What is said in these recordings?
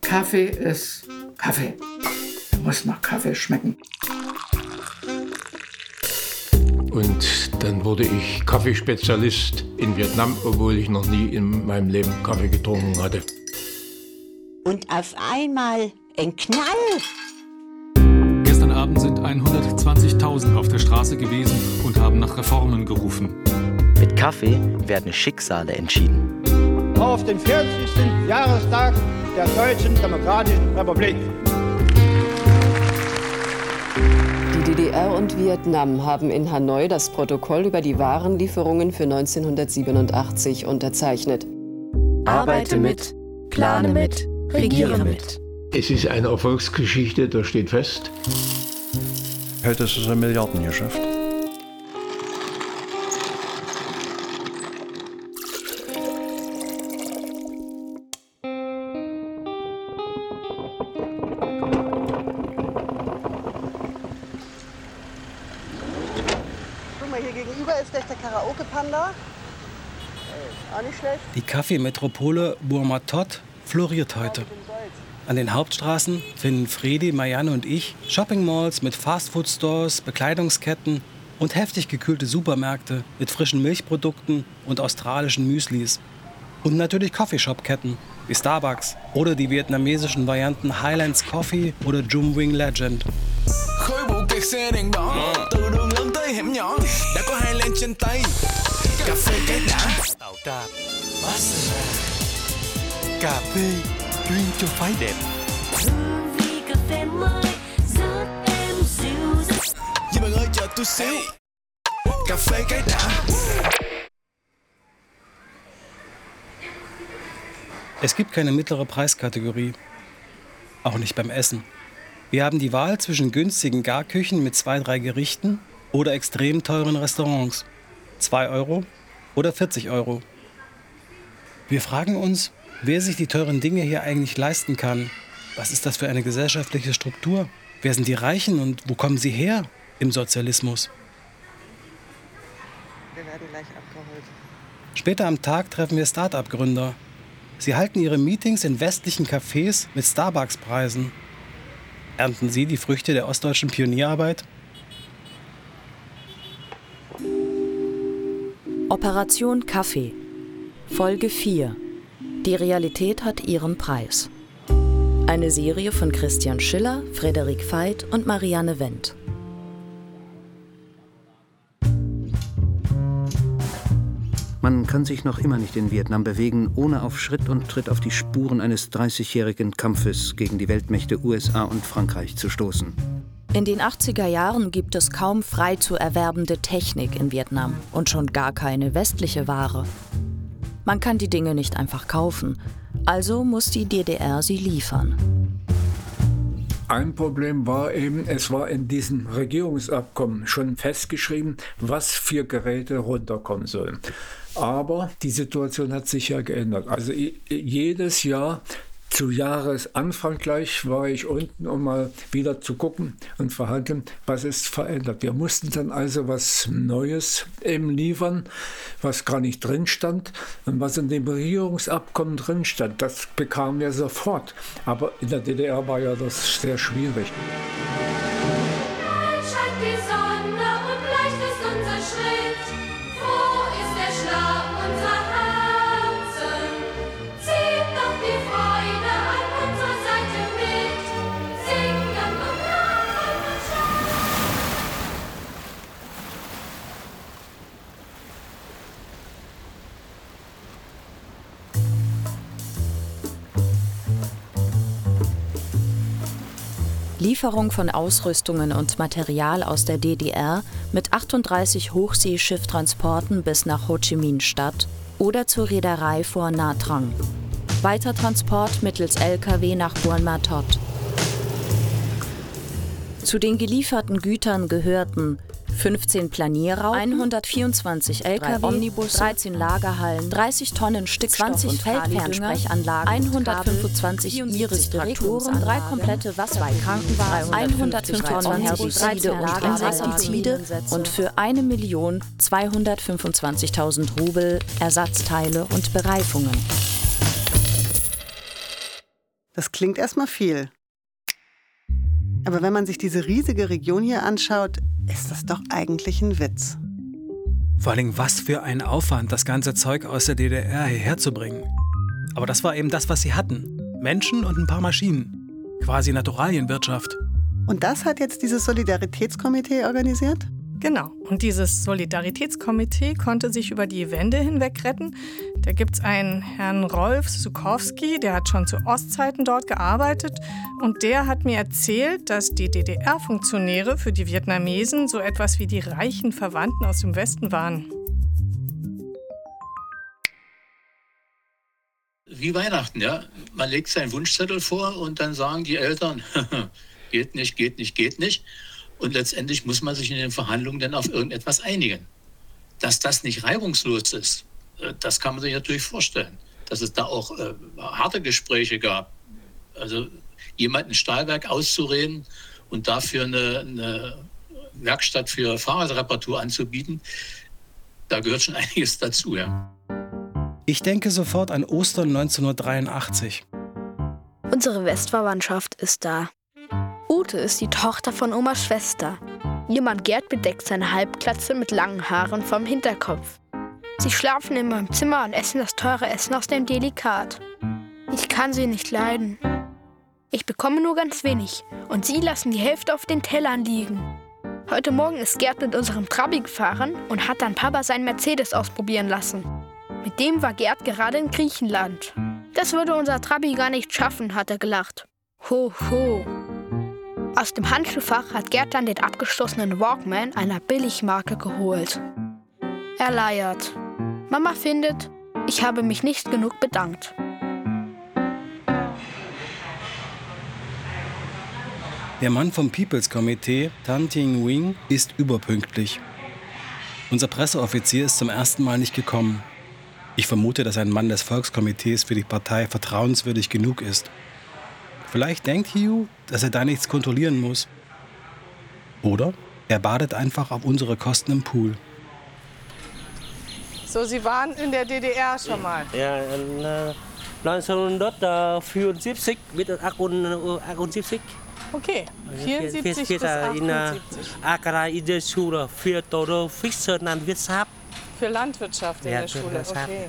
Kaffee ist Kaffee. Er muss nach Kaffee schmecken. Und dann wurde ich Kaffeespezialist in Vietnam, obwohl ich noch nie in meinem Leben Kaffee getrunken hatte. Und auf einmal ein Knall. Gestern Abend sind 120.000 auf der Straße gewesen und haben nach Reformen gerufen. Mit Kaffee werden Schicksale entschieden. Auf den 40. Jahrestag der Deutschen Demokratischen Republik. Die DDR und Vietnam haben in Hanoi das Protokoll über die Warenlieferungen für 1987 unterzeichnet. Arbeite mit, plane mit, regiere mit. Es ist eine Erfolgsgeschichte, das steht fest. Heute ist es ein Milliardengeschäft. Gegenüber ist gleich der Karaoke-Panda. Äh, Auch nicht schlecht. Die Kaffeemetropole Burmatot floriert heute. An den Hauptstraßen finden Fredi, Marianne und ich Shoppingmalls mit Fastfood-Stores, Bekleidungsketten und heftig gekühlte Supermärkte mit frischen Milchprodukten und australischen Müslis. Und natürlich Coffeeshop-Ketten wie Starbucks oder die vietnamesischen Varianten Highlands Coffee oder Jum Wing Legend. Xe đèn đỏ. Từ đường lớn tới hẻm nhỏ Đã có hai len trên tay. Cà phê cái đã Tạo trà Cà phê chuyên cho phái đẹp. Với bạn ơi chờ tôi xíu. Cà phê cái đã Es gibt keine mittlere Preiskategorie. Auch nicht beim Essen. Wir haben die Wahl zwischen günstigen Garküchen mit zwei, drei Gerichten oder extrem teuren Restaurants. 2 Euro oder 40 Euro. Wir fragen uns, wer sich die teuren Dinge hier eigentlich leisten kann. Was ist das für eine gesellschaftliche Struktur? Wer sind die Reichen und wo kommen sie her im Sozialismus? Wir werden gleich abgeholt. Später am Tag treffen wir Start-up-Gründer. Sie halten ihre Meetings in westlichen Cafés mit Starbucks-Preisen. Ernten Sie die Früchte der ostdeutschen Pionierarbeit? Operation Kaffee. Folge 4. Die Realität hat ihren Preis. Eine Serie von Christian Schiller, Frederik Veit und Marianne Wendt. Man kann sich noch immer nicht in Vietnam bewegen, ohne auf Schritt und Tritt auf die Spuren eines 30-jährigen Kampfes gegen die Weltmächte USA und Frankreich zu stoßen. In den 80er Jahren gibt es kaum frei zu erwerbende Technik in Vietnam und schon gar keine westliche Ware. Man kann die Dinge nicht einfach kaufen, also muss die DDR sie liefern. Ein Problem war eben, es war in diesem Regierungsabkommen schon festgeschrieben, was für Geräte runterkommen sollen. Aber die Situation hat sich ja geändert. Also jedes Jahr zu Jahresanfang gleich war ich unten, um mal wieder zu gucken und verhandeln, was ist verändert. Wir mussten dann also was Neues eben liefern, was gar nicht drin stand. Und was in dem Regierungsabkommen drin stand, das bekamen wir sofort. Aber in der DDR war ja das sehr schwierig. Lieferung von Ausrüstungen und Material aus der DDR mit 38 Hochseeschifftransporten bis nach Ho Chi Minh Stadt oder zur Reederei vor Nha Trang. Weiter Transport mittels Lkw nach Buon Ma Thuot. Zu den gelieferten Gütern gehörten 15 Planierraum, 124 Lkw, Omnibus, 13 Lagerhallen, 30 Tonnen Stickstoff 20 und Feldfernsprechanlagen, 125 Iris-Traktoren, drei komplette Wasser, zwei Krankenwagen, 105 Tonnen Herbizide und Insektizide und für 1.225.000 Rubel Ersatzteile und Bereifungen. Das klingt erstmal viel. Aber wenn man sich diese riesige Region hier anschaut, ist das doch eigentlich ein Witz. Vor allem, was für ein Aufwand, das ganze Zeug aus der DDR hierher zu bringen. Aber das war eben das, was sie hatten. Menschen und ein paar Maschinen. Quasi Naturalienwirtschaft. Und das hat jetzt dieses Solidaritätskomitee organisiert? Genau. Und dieses Solidaritätskomitee konnte sich über die Wende hinweg retten. Da gibt es einen Herrn Rolf Sukowski, der hat schon zu Ostzeiten dort gearbeitet. Und der hat mir erzählt, dass die DDR-Funktionäre für die Vietnamesen so etwas wie die reichen Verwandten aus dem Westen waren. Wie Weihnachten, ja. Man legt seinen Wunschzettel vor und dann sagen die Eltern, geht nicht, geht nicht, geht nicht. Und letztendlich muss man sich in den Verhandlungen dann auf irgendetwas einigen. Dass das nicht reibungslos ist, äh, das kann man sich natürlich vorstellen. Dass es da auch äh, harte Gespräche gab. Also jemanden ein Stahlwerk auszureden und dafür eine, eine Werkstatt für Fahrradreparatur anzubieten, da gehört schon einiges dazu. Ja. Ich denke sofort an Ostern 1983. Unsere Westverwandtschaft ist da. Ute ist die Tochter von Omas Schwester. Ihr Mann Gerd bedeckt seine Halbklatze mit langen Haaren vom Hinterkopf. Sie schlafen in meinem Zimmer und essen das teure Essen aus dem Delikat. Ich kann sie nicht leiden. Ich bekomme nur ganz wenig und sie lassen die Hälfte auf den Tellern liegen. Heute Morgen ist Gerd mit unserem Trabi gefahren und hat dann Papa seinen Mercedes ausprobieren lassen. Mit dem war Gerd gerade in Griechenland. Das würde unser Trabi gar nicht schaffen, hat er gelacht. Ho, ho. Aus dem Handschuhfach hat Gerd dann den abgestoßenen Walkman einer Billigmarke geholt. Er leiert. Mama findet, ich habe mich nicht genug bedankt. Der Mann vom People's Komitee, Tan Ting Wing, ist überpünktlich. Unser Presseoffizier ist zum ersten Mal nicht gekommen. Ich vermute, dass ein Mann des Volkskomitees für die Partei vertrauenswürdig genug ist. Vielleicht denkt Hugh, dass er da nichts kontrollieren muss. Oder er badet einfach auf unsere Kosten im Pool. So, Sie waren in der DDR schon mal. Ja, in äh, 1974 mit 78. Okay, 74 bis in 78. Ankara in der Schule für Toro. Für Landwirtschaft in der Schule, okay.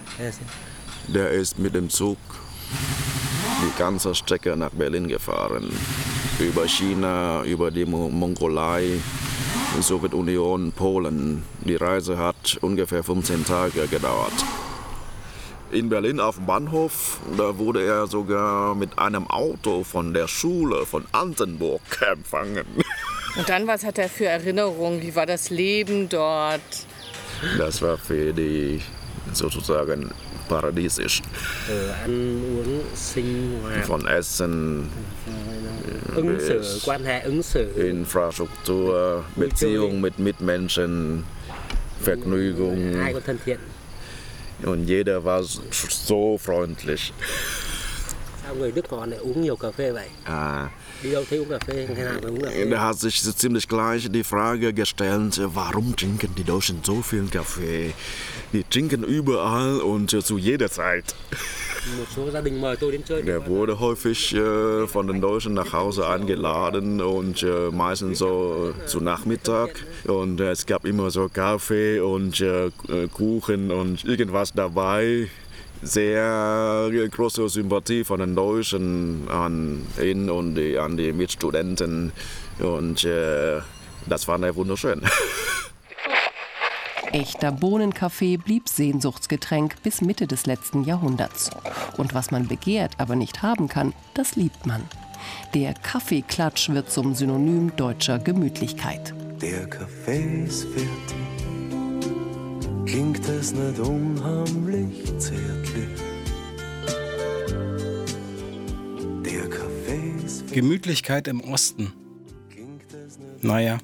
Der ist mit dem Zug die ganze Strecke nach Berlin gefahren. Über China, über die Mo- Mongolei, Sowjetunion, Polen. Die Reise hat ungefähr 15 Tage gedauert. In Berlin auf dem Bahnhof, da wurde er sogar mit einem Auto von der Schule von Antenburg empfangen. Und dann, was hat er für Erinnerungen? Wie war das Leben dort? Das war für die sozusagen paradiesisch. Von Essen, ứng xử bis quan hệ ứng xử Infrastruktur, Beziehung mit Mitmenschen, Vergnügung. Und jeder war so freundlich. Sao người Đức họ lại uống nhiều phê vậy Ah, đi đâu thấy uống cà phê ngày nào cũng uống cà phê Da hat sich ziemlich gleich die Frage gestellt, warum trinken die Deutschen so viel Kaffee? Die trinken überall und zu jeder Zeit. Der wurde häufig äh, von den Deutschen nach Hause eingeladen und äh, meistens so äh, zu Nachmittag. Und äh, es gab immer so Kaffee und äh, Kuchen und irgendwas dabei. Sehr große Sympathie von den Deutschen an ihn und die, an die Mitstudenten. Und äh, das war ja wunderschön. Echter Bohnenkaffee blieb Sehnsuchtsgetränk bis Mitte des letzten Jahrhunderts. Und was man begehrt, aber nicht haben kann, das liebt man. Der Kaffeeklatsch wird zum Synonym deutscher Gemütlichkeit. Der Kaffee ist fertig, klingt es nicht unheimlich zärtlich. Der Kaffee ist Gemütlichkeit im Osten. Naja,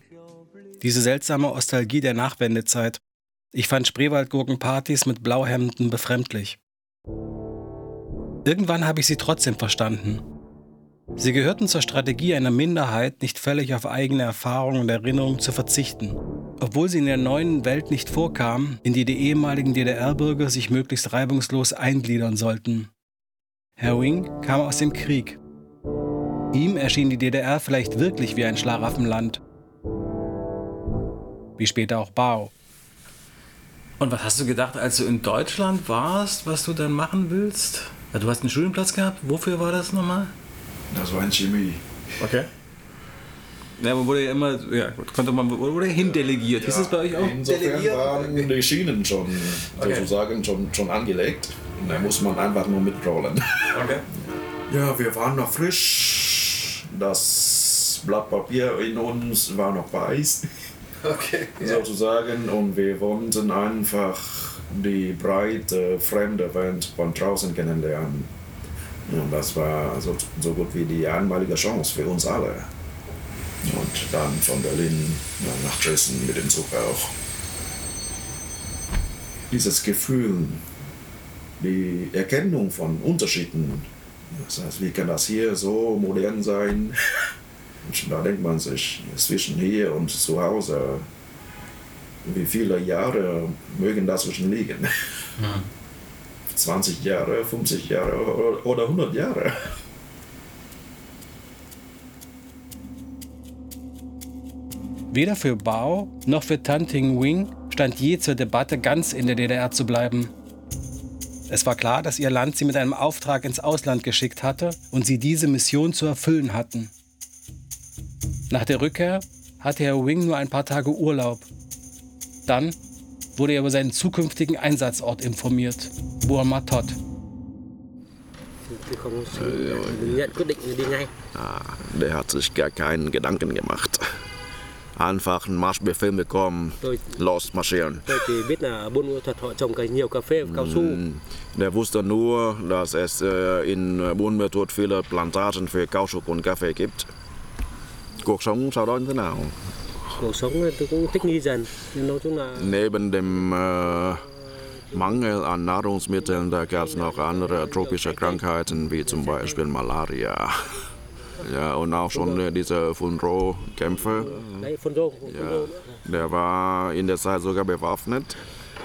diese seltsame Nostalgie der Nachwendezeit. Ich fand Spreewaldgurkenpartys mit Blauhemden befremdlich. Irgendwann habe ich sie trotzdem verstanden. Sie gehörten zur Strategie einer Minderheit, nicht völlig auf eigene Erfahrungen und Erinnerungen zu verzichten. Obwohl sie in der neuen Welt nicht vorkamen, in die die ehemaligen DDR-Bürger sich möglichst reibungslos eingliedern sollten. Herr Wing kam aus dem Krieg. Ihm erschien die DDR vielleicht wirklich wie ein Schlaraffenland. Wie später auch Bao. Und was hast du gedacht, als du in Deutschland warst, was du dann machen willst? Du hast einen Studienplatz gehabt. Wofür war das nochmal? Das war in Chemie. Okay. Ja, man wurde ja immer, ja, gut, konnte man, wurde hindelegiert. Ja, Ist das bei euch auch Insofern delegiert? waren die Schienen schon Okay. sozusagen schon, schon angelegt. Und da muss man einfach nur mitrollen. Okay. Ja, wir waren noch frisch. Das Blatt Papier in uns war noch weiß. Okay. Sozusagen. Und wir wollten einfach die breite, fremde Welt von draußen kennenlernen. Und das war so, so gut wie die einmalige Chance für uns alle. Und dann von Berlin ja, nach Dresden mit dem Zug auch. Dieses Gefühl, die Erkennung von Unterschieden. Das heißt, wie kann das hier so modern sein? Und da denkt man sich, zwischen hier und zu Hause, wie viele Jahre mögen dazwischen liegen? 20 Jahre, 50 Jahre oder- oder 100 Jahre? Weder für Bao noch für Tan Ting Wing stand je zur Debatte, ganz in der DDR zu bleiben. Es war klar, dass ihr Land sie mit einem Auftrag ins Ausland geschickt hatte und sie diese Mission zu erfüllen hatten. Nach der Rückkehr hatte Herr Wing nur ein paar Tage Urlaub. Dann wurde er über seinen zukünftigen Einsatzort informiert, đi ngay. Ah, der hat sich gar keinen Gedanken gemacht. Einfach einen Marschbefehl bekommen, Tôi, los marschieren. tôi chỉ biết là Buôn Ma Thuật họ trồng nhiều cà phê và cao su. Mm, Der wusste nur, dass es äh, in Buôn Ma Thuột viele Plantagen für Kautschuk und Kaffee gibt. Cuộc sống sau đó như thế nào? Cuộc sống thì tôi cũng thích nghi dần. Nhưng nói chung là Neben dem äh, Mangel an Nahrungsmitteln, da gab es noch andere tropische Krankheiten, wie zum Beispiel Malaria. Ja, und auch schon äh, diese phân Ja, der war in der Zeit sogar bewaffnet.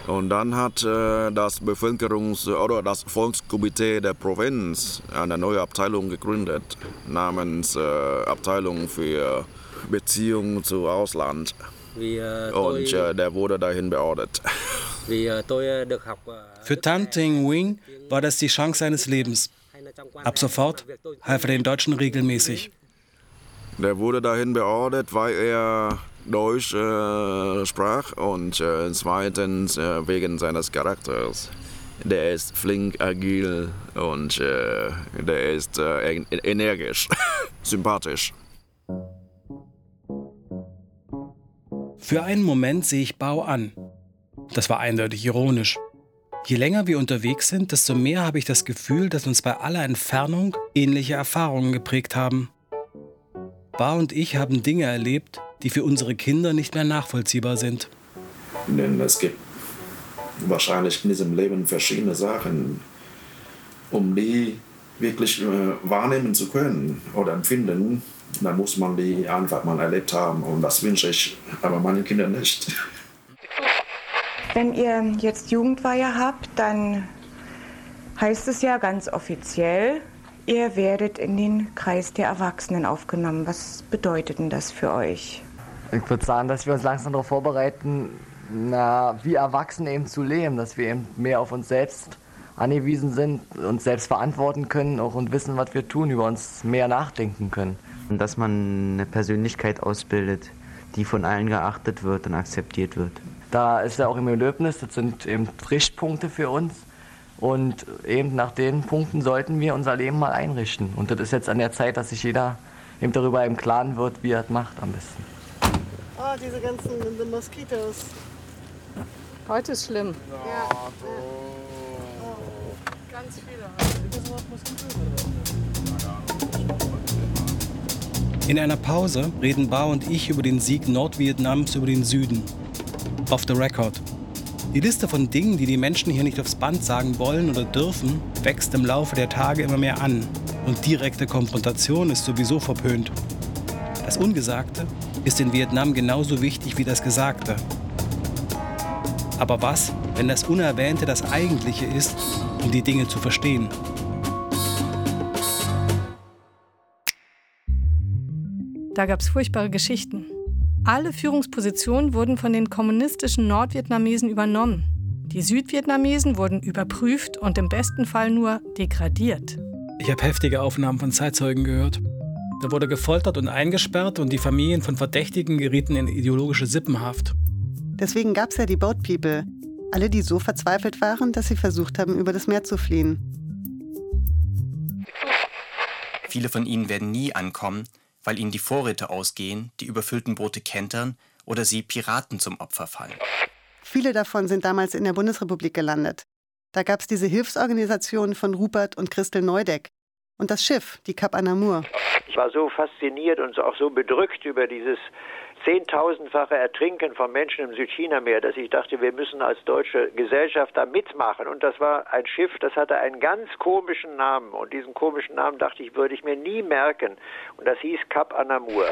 Und dann hat äh, das Bevölkerungs- oder das Volkskomitee der Provinz eine neue Abteilung gegründet, namens äh, Abteilung für Beziehungen zu Ausland. Tôi, Und äh, der wurde dahin beordert. ờ, Für Tan Ting Wing war das die Chance seines Lebens. Ab sofort half er den Deutschen regelmäßig. Der wurde dahin beordert, weil er Deutsch äh, sprach und äh, zweitens äh, wegen seines Charakters. Der ist flink, agil und äh, der ist äh, en- energisch, sympathisch. Für einen Moment sehe ich Bao an. Das war eindeutig ironisch. Je länger wir unterwegs sind, desto mehr habe ich das Gefühl, dass uns bei aller Entfernung ähnliche Erfahrungen geprägt haben. Bao und ich haben Dinge erlebt, die für unsere Kinder nicht mehr nachvollziehbar sind. Denn es gibt wahrscheinlich in diesem Leben verschiedene Sachen, um die wirklich äh, wahrnehmen zu können oder empfinden, dann muss man die einfach mal erlebt haben. Und das wünsche ich aber meinen Kindern nicht. Wenn ihr jetzt Jugendweihe habt, dann heißt es ja ganz offiziell, ihr werdet in den Kreis der Erwachsenen aufgenommen. Was bedeutet denn das für euch? Ich würde sagen, dass wir uns langsam darauf vorbereiten, na, wie Erwachsene eben zu leben, dass wir eben mehr auf uns selbst angewiesen sind, uns selbst verantworten können auch und wissen, was wir tun, über uns mehr nachdenken können. Und dass man eine Persönlichkeit ausbildet, die von allen geachtet wird und akzeptiert wird. Da ist ja auch im Erlöbnis, das sind eben Richtpunkte für uns. Und eben nach den Punkten sollten wir unser Leben mal einrichten. Und das ist jetzt an der Zeit, dass sich jeder eben darüber im Klaren wird, wie er es macht am besten. Oh, diese ganzen Moskitos. Heute ist schlimm. Ja. Ganz viele. In einer Pause reden Bao und ich über den Sieg Nordvietnams über den Süden. Off the record. Die Liste von Dingen, die die Menschen hier nicht aufs Band sagen wollen oder dürfen, wächst im Laufe der Tage immer mehr an. Und direkte Konfrontation ist sowieso verpönt. Das Ungesagte ist in Vietnam genauso wichtig wie das Gesagte. Aber was, wenn das Unerwähnte das Eigentliche ist, um die Dinge zu verstehen? Da gab es furchtbare Geschichten. Alle Führungspositionen wurden von den kommunistischen Nordvietnamesen übernommen. Die Südvietnamesen wurden überprüft und im besten Fall nur degradiert. Ich habe heftige Aufnahmen von Zeitzeugen gehört. Da wurde gefoltert und eingesperrt und die Familien von Verdächtigen gerieten in ideologische Sippenhaft. Deswegen gab es ja die Boat People. Alle, die so verzweifelt waren, dass sie versucht haben, über das Meer zu fliehen. Viele von ihnen werden nie ankommen, weil ihnen die Vorräte ausgehen, die überfüllten Boote kentern oder sie Piraten zum Opfer fallen. Viele davon sind damals in der Bundesrepublik gelandet. Da gab es diese Hilfsorganisation von Rupert und Christel Neudeck. Und das Schiff, die Cap Anamur. Ich war so fasziniert und auch so bedrückt über dieses zehntausendfache Ertrinken von Menschen im Südchinameer, dass ich dachte, wir müssen als deutsche Gesellschaft da mitmachen. Und das war ein Schiff, das hatte einen ganz komischen Namen. Und diesen komischen Namen dachte ich, würde ich mir nie merken. Und das hieß Cap Anamur.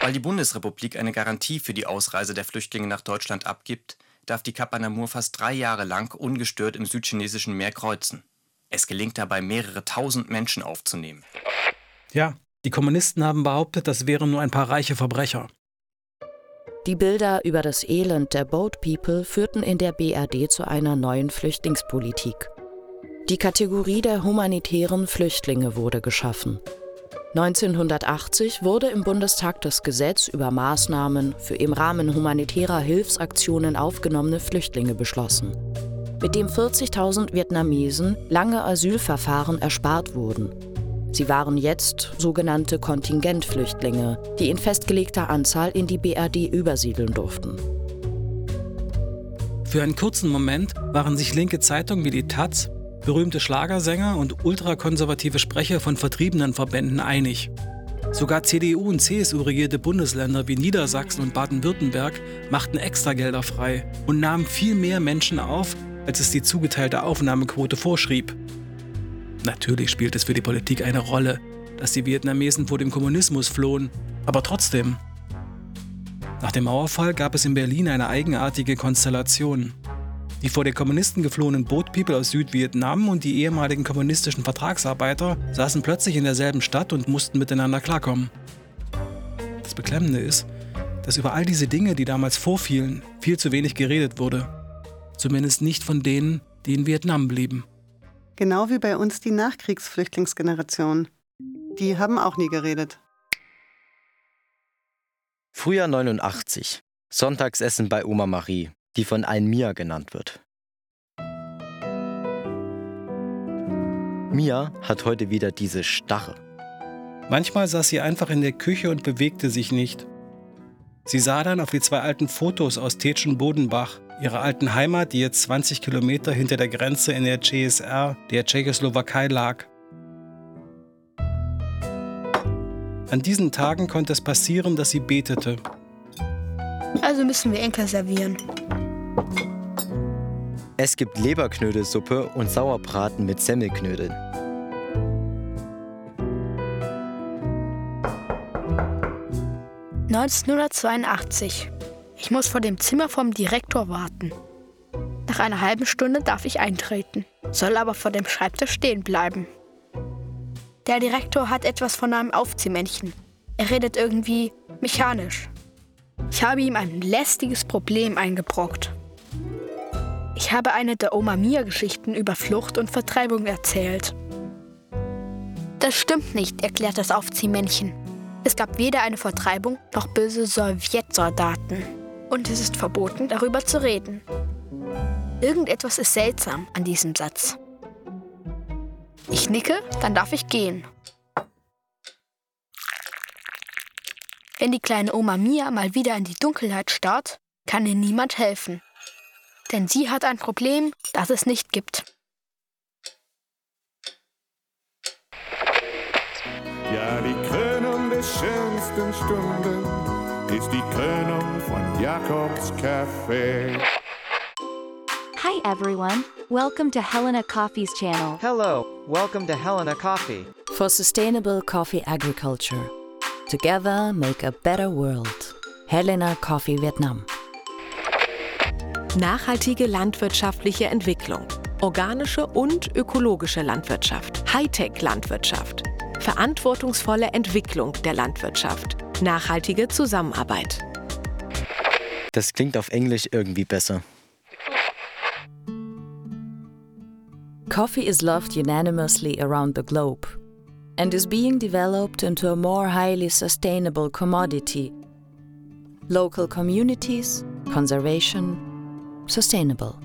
Weil die Bundesrepublik eine Garantie für die Ausreise der Flüchtlinge nach Deutschland abgibt, darf die Cap Anamur fast drei Jahre lang ungestört im südchinesischen Meer kreuzen. Es gelingt dabei, mehrere tausend Menschen aufzunehmen. Ja, die Kommunisten haben behauptet, das wären nur ein paar reiche Verbrecher. Die Bilder über das Elend der Boat People führten in der BRD zu einer neuen Flüchtlingspolitik. Die Kategorie der humanitären Flüchtlinge wurde geschaffen. 1980 wurde im Bundestag das Gesetz über Maßnahmen für im Rahmen humanitärer Hilfsaktionen aufgenommene Flüchtlinge beschlossen, mit dem 40.000 Vietnamesen lange Asylverfahren erspart wurden. Sie waren jetzt sogenannte Kontingentflüchtlinge, die in festgelegter Anzahl in die BRD übersiedeln durften. Für einen kurzen Moment waren sich linke Zeitungen wie die Taz, berühmte Schlagersänger und ultrakonservative Sprecher von vertriebenen Verbänden einig. Sogar CDU und CSU regierte Bundesländer wie Niedersachsen und Baden-Württemberg machten Extragelder frei und nahmen viel mehr Menschen auf, als es die zugeteilte Aufnahmequote vorschrieb. Natürlich spielt es für die Politik eine Rolle, dass die Vietnamesen vor dem Kommunismus flohen, aber trotzdem. Nach dem Mauerfall gab es in Berlin eine eigenartige Konstellation. Die vor den Kommunisten geflohenen Boat People aus Südvietnam und die ehemaligen kommunistischen Vertragsarbeiter saßen plötzlich in derselben Stadt und mussten miteinander klarkommen. Das Beklemmende ist, dass über all diese Dinge, die damals vorfielen, viel zu wenig geredet wurde. Zumindest nicht von denen, die in Vietnam blieben. Genau wie bei uns die Nachkriegsflüchtlingsgeneration. Die haben auch nie geredet. Frühjahr 89. Sonntagsessen bei Oma Marie, die von allen Mia genannt wird. Mia hat heute wieder diese Starre. Manchmal saß sie einfach in der Küche und bewegte sich nicht. Sie sah dann auf die zwei alten Fotos aus Tetschen-Bodenbach, ihrer alten Heimat, die jetzt 20 Kilometer hinter der Grenze in der CSR, der Tschechoslowakei, lag. An diesen Tagen konnte es passieren, dass sie betete. Also müssen wir Enkel servieren. Es gibt Leberknödelsuppe und Sauerbraten mit Semmelknödeln. ...1982. Ich muss vor dem Zimmer vom Direktor warten. Nach einer halben Stunde darf ich eintreten, soll aber vor dem Schreibtisch stehen bleiben. Der Direktor hat etwas von einem Aufziehmännchen. Er redet irgendwie mechanisch. Ich habe ihm ein lästiges Problem eingebrockt. Ich habe eine der Oma Mia-Geschichten über Flucht und Vertreibung erzählt. Das stimmt nicht, erklärt das Aufziehmännchen. Es gab weder eine Vertreibung noch böse Sowjetsoldaten. Und es ist verboten, darüber zu reden. Irgendetwas ist seltsam an diesem Satz. Ich nicke, dann darf ich gehen. Wenn die kleine Oma Mia mal wieder in die Dunkelheit starrt, kann ihr niemand helfen. Denn sie hat ein Problem, das es nicht gibt. Ja, die Krönung der schönsten Stunden ist die Krönung von Jakobs Café. Hi everyone. Welcome to Helena Coffee's channel. Hello, welcome to Helena Coffee. For sustainable coffee agriculture. Together make a better world. Helena Coffee Vietnam. Nachhaltige landwirtschaftliche Entwicklung. Organische und ökologische Landwirtschaft. Hightech-Landwirtschaft. Verantwortungsvolle Entwicklung der Landwirtschaft. Nachhaltige Zusammenarbeit. Das klingt auf Englisch irgendwie besser. Coffee is loved unanimously around the globe and is being developed into a more highly sustainable commodity. Local communities, conservation, sustainable.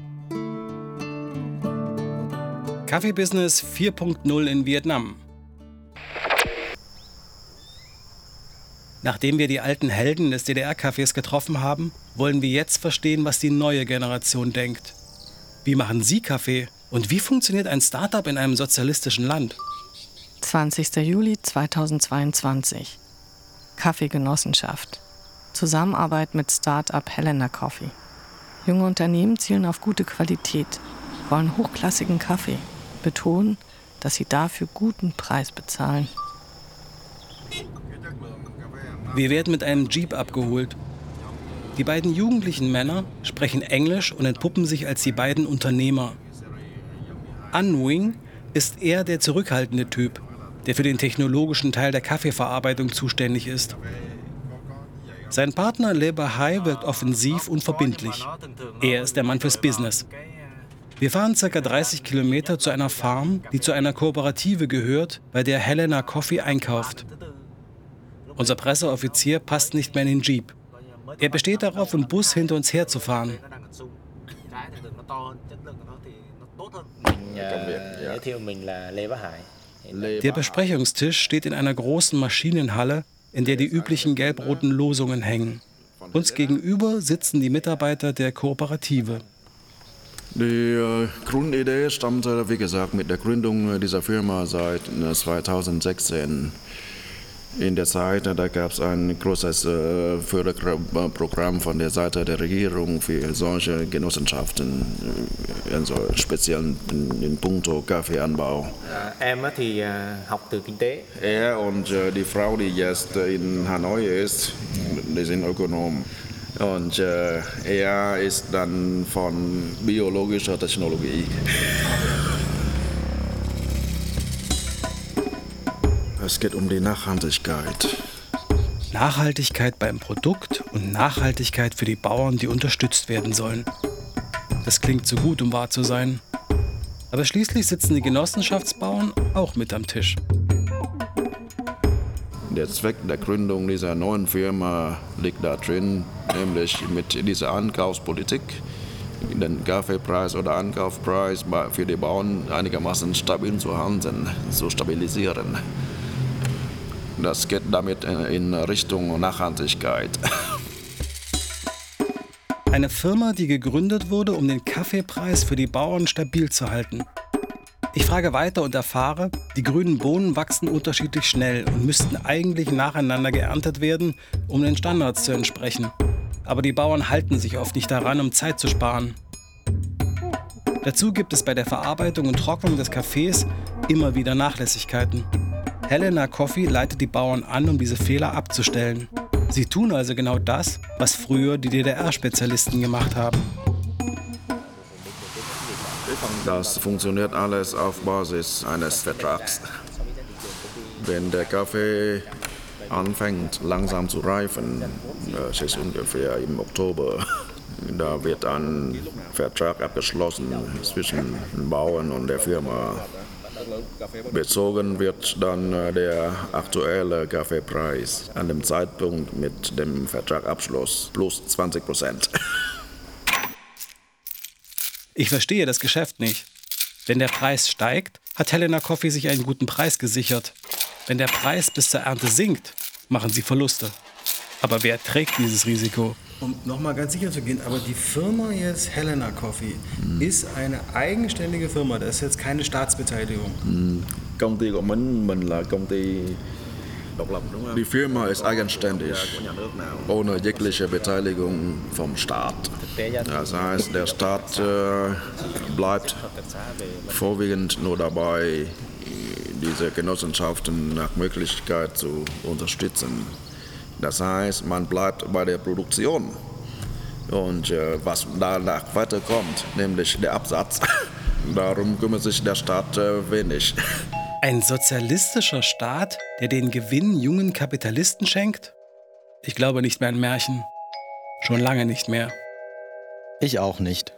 Kaffeebusiness 4.0 in Vietnam. Nachdem wir die alten Helden des DDR-Cafés getroffen haben, wollen wir jetzt verstehen, was die neue Generation denkt. Wie machen Sie Kaffee? Und wie funktioniert ein Startup in einem sozialistischen Land? 20. Juli 2022. Kaffeegenossenschaft. Zusammenarbeit mit Startup Helena Coffee. Junge Unternehmen zielen auf gute Qualität, wollen hochklassigen Kaffee, betonen, dass sie dafür guten Preis bezahlen. Wir werden mit einem Jeep abgeholt. Die beiden jugendlichen Männer sprechen Englisch und entpuppen sich als die beiden Unternehmer. An Wing ist eher der zurückhaltende Typ, der für den technologischen Teil der Kaffeeverarbeitung zuständig ist. Sein Partner Le Bahai wirkt offensiv und verbindlich. Er ist der Mann fürs Business. Wir fahren ca. 30 Kilometer zu einer Farm, die zu einer Kooperative gehört, bei der Helena Coffee einkauft. Unser Presseoffizier passt nicht mehr in den Jeep. Er besteht darauf, einen Bus hinter uns herzufahren. Der Besprechungstisch steht in einer großen Maschinenhalle, in der die üblichen gelb-roten Losungen hängen. Uns gegenüber sitzen die Mitarbeiter der Kooperative. Die äh, Grundidee stammt, wie gesagt, mit der Gründung dieser Firma seit 2016. In der Zeit, da gab es ein großes äh, Förderprogramm von der Seite der Regierung für solche Genossenschaften, äh, also speziell in, in puncto Kaffeeanbau. Er und äh, die Frau, die jetzt in Hanoi ist, die sind Ökonom. Und äh, er ist dann von biologischer Technologie. Es geht um die Nachhaltigkeit. Nachhaltigkeit beim Produkt und Nachhaltigkeit für die Bauern, die unterstützt werden sollen. Das klingt zu gut, um wahr zu sein. Aber schließlich sitzen die Genossenschaftsbauern auch mit am Tisch. Der Zweck der Gründung dieser neuen Firma liegt da drin, nämlich mit dieser Ankaufspolitik den Kaffeepreis oder Ankaufpreis für die Bauern einigermaßen stabil zu halten, zu stabilisieren. Das geht damit in Richtung Nachhaltigkeit. Eine Firma, die gegründet wurde, um den Kaffeepreis für die Bauern stabil zu halten. Ich frage weiter und erfahre, die grünen Bohnen wachsen unterschiedlich schnell und müssten eigentlich nacheinander geerntet werden, um den Standards zu entsprechen. Aber die Bauern halten sich oft nicht daran, um Zeit zu sparen. Dazu gibt es bei der Verarbeitung und Trocknung des Kaffees immer wieder Nachlässigkeiten. Helena Coffee leitet die Bauern an, um diese Fehler abzustellen. Sie tun also genau das, was früher die DDR-Spezialisten gemacht haben. Das funktioniert alles auf Basis eines Vertrags. Wenn der Kaffee anfängt langsam zu reifen, das ist ungefähr im Oktober, da wird ein Vertrag abgeschlossen zwischen den Bauern und der Firma. Bezogen wird dann äh, der aktuelle Kaffeepreis an dem Zeitpunkt mit dem Vertragabschluss plus 20 Prozent. Ich verstehe das Geschäft nicht. Wenn der Preis steigt, hat Helena Coffee sich einen guten Preis gesichert. Wenn der Preis bis zur Ernte sinkt, machen sie Verluste. Aber wer trägt dieses Risiko? Um nochmal ganz sicher zu gehen, aber die Firma jetzt Helena Coffee mhm. ist eine eigenständige Firma, das ist jetzt keine Staatsbeteiligung. Mhm. Die Firma ist eigenständig, ohne jegliche Beteiligung vom Staat. Das heißt, der Staat äh, bleibt vorwiegend nur dabei, diese Genossenschaften nach Möglichkeit zu unterstützen. Das heißt, man bleibt bei der Produktion. Und äh, was danach weiterkommt, nämlich der Absatz, darum kümmert sich der Staat äh, wenig. Ein sozialistischer Staat, der den Gewinn jungen Kapitalisten schenkt? Ich glaube nicht mehr an Märchen. Schon lange nicht mehr. Ich auch nicht.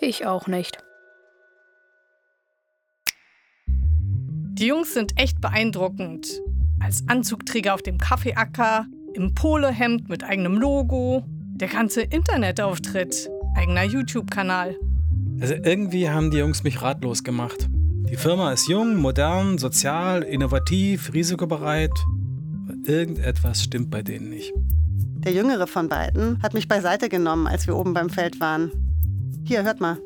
Ich auch nicht. Die Jungs sind echt beeindruckend. Als Anzugträger auf dem Kaffeeacker, im Polohemd mit eigenem Logo, der ganze Internetauftritt, eigener YouTube-Kanal. Also irgendwie haben die Jungs mich ratlos gemacht. Die Firma ist jung, modern, sozial, innovativ, risikobereit. Aber irgendetwas stimmt bei denen nicht. Der jüngere von beiden hat mich beiseite genommen, als wir oben beim Feld waren. Hier, hört mal.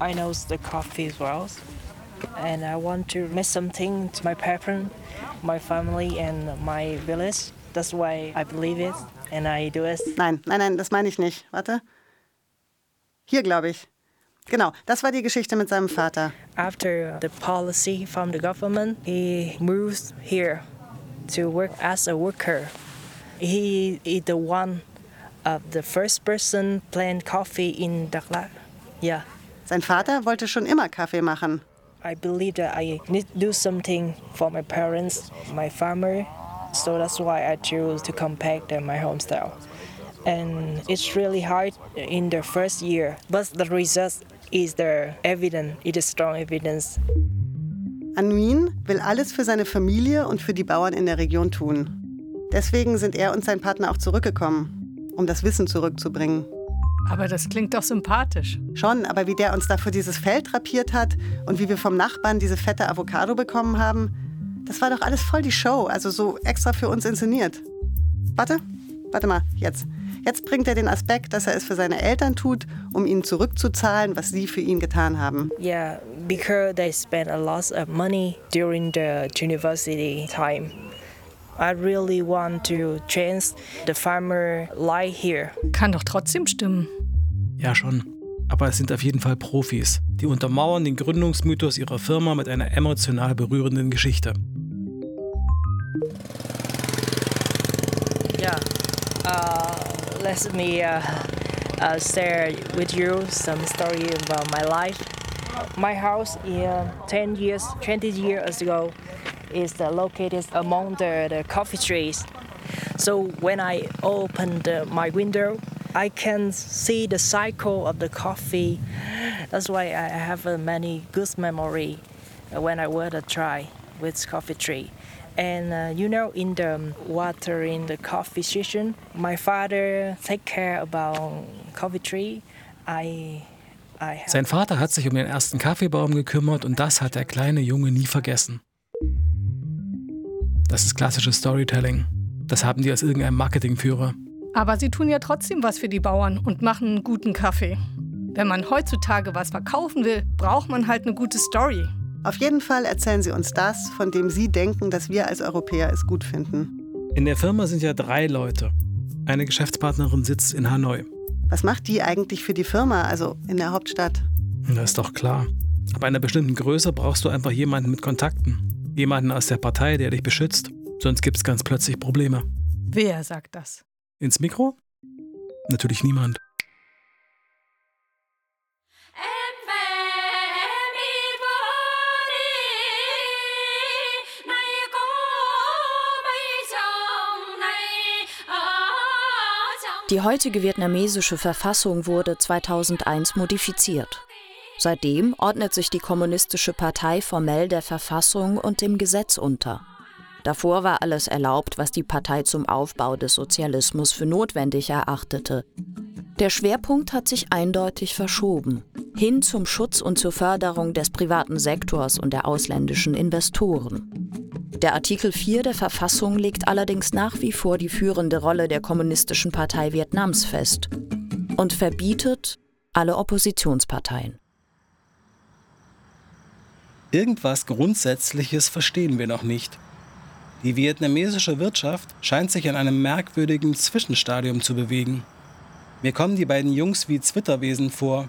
I know the coffee well, and I want to make something to my parents, my family, and my village. That's why I believe it, and I do it. Nein, nein, nein, das meine ich nicht. Warte. Hier, glaube ich. Genau, das war die Geschichte mit seinem Vater. After the policy from the government, he moved here to work as a worker. He is the one of the first person plant coffee in Dakhla. Yeah. Sein Vater wollte schon immer Kaffee machen. I believe that I need to do something for my parents, my family. So that's why I choose to come back to my homestyle. And it's really hard in the first year, but the result is the evidence, it is strong evidence. Anuin will alles für seine Familie und für die Bauern in der Region tun. Deswegen sind er und sein Partner auch zurückgekommen, um das Wissen zurückzubringen. Aber das klingt doch sympathisch. Schon, aber wie der uns dafür dieses Feld drapiert hat und wie wir vom Nachbarn diese fette Avocado bekommen haben, das war doch alles voll die Show, also so extra für uns inszeniert. Warte, warte mal, jetzt. Jetzt bringt er den Aspekt, dass er es für seine Eltern tut, um ihnen zurückzuzahlen, was sie für ihn getan haben. Yeah, because they spent a lot of money during the university time. I really want to change the farmer life here. Kann doch trotzdem stimmen. Ja, schon. Aber es sind auf jeden Fall Profis. Die untermauern den Gründungsmythos ihrer Firma mit einer emotional berührenden Geschichte. Yeah. Uh, let me uh, uh, share with you some story about my life. My house, uh, 10 years, 20 years ago, is located among the, the coffee trees. So when I opened my window, I can see the cycle of the coffee. That's why I have many good memory when I were to try with coffee tree. And uh, you know, in the water in the coffee season, my father take care about coffee tree. I, Sein Vater hat sich um den ersten Kaffeebaum gekümmert und das hat der kleine Junge nie vergessen. Das ist klassisches Storytelling. Das haben die aus irgendeinem Marketingführer. Aber sie tun ja trotzdem was für die Bauern und machen einen guten Kaffee. Wenn man heutzutage was verkaufen will, braucht man halt eine gute Story. Auf jeden Fall erzählen sie uns das, von dem sie denken, dass wir als Europäer es gut finden. In der Firma sind ja drei Leute. Eine Geschäftspartnerin sitzt in Hanoi. Was macht die eigentlich für die Firma, also in der Hauptstadt? Das ist doch klar. Ab einer bestimmten Größe brauchst du einfach jemanden mit Kontakten. Jemanden aus der Partei, der dich beschützt. Sonst gibt es ganz plötzlich Probleme. Wer sagt das? Ins Mikro? Natürlich niemand. Die heutige vietnamesische Verfassung wurde 2001 modifiziert. Seitdem ordnet sich die Kommunistische Partei formell der Verfassung und dem Gesetz unter. Davor war alles erlaubt, was die Partei zum Aufbau des Sozialismus für notwendig erachtete. Der Schwerpunkt hat sich eindeutig verschoben, hin zum Schutz und zur Förderung des privaten Sektors und der ausländischen Investoren. Der Artikel 4 der Verfassung legt allerdings nach wie vor die führende Rolle der Kommunistischen Partei Vietnams fest und verbietet alle Oppositionsparteien. Irgendwas Grundsätzliches verstehen wir noch nicht. Die vietnamesische Wirtschaft scheint sich in einem merkwürdigen Zwischenstadium zu bewegen. Mir kommen die beiden Jungs wie Zwitterwesen vor.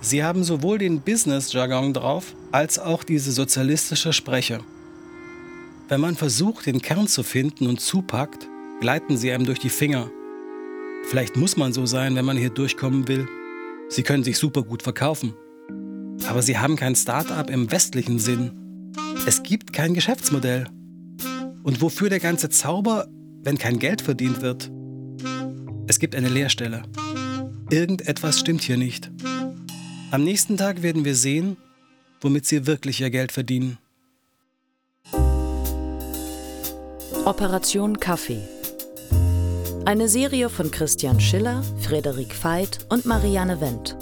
Sie haben sowohl den Business-Jargon drauf, als auch diese sozialistische Spreche. Wenn man versucht, den Kern zu finden und zupackt, gleiten sie einem durch die Finger. Vielleicht muss man so sein, wenn man hier durchkommen will. Sie können sich super gut verkaufen. Aber sie haben kein Start-up im westlichen Sinn. Es gibt kein Geschäftsmodell. Und wofür der ganze Zauber, wenn kein Geld verdient wird? Es gibt eine Leerstelle. Irgendetwas stimmt hier nicht. Am nächsten Tag werden wir sehen, womit sie wirklich ihr Geld verdienen. Operation Kaffee. Eine Serie von Christian Schiller, Frederik Veit und Marianne Wendt.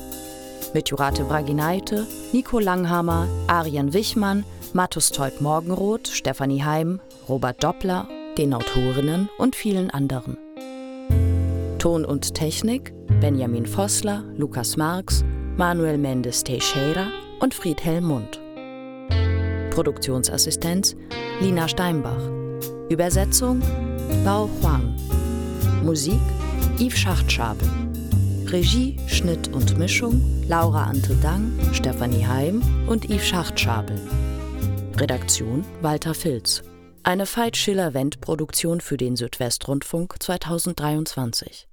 Mit Jurate Braginaite, Nico Langhammer, Arian Wichmann, Mattus Teut Morgenroth, Stefanie Heim, Robert Doppler, den Autorinnen und vielen anderen. Ton und Technik Benjamin Vossler, Lukas Marx, Manuel Mendes Teixeira und Friedhelm Mund. Produktionsassistenz Lina Steinbach. Übersetzung Bao Huang. Musik Yves Schachtschabel. Regie, Schnitt und Mischung Laura Ante-Dang, Stefanie Heim und Yves Schachtschabel. Redaktion Walter Filz. Eine Veit Schiller-Wendt-Produktion für den Südwestrundfunk 2023.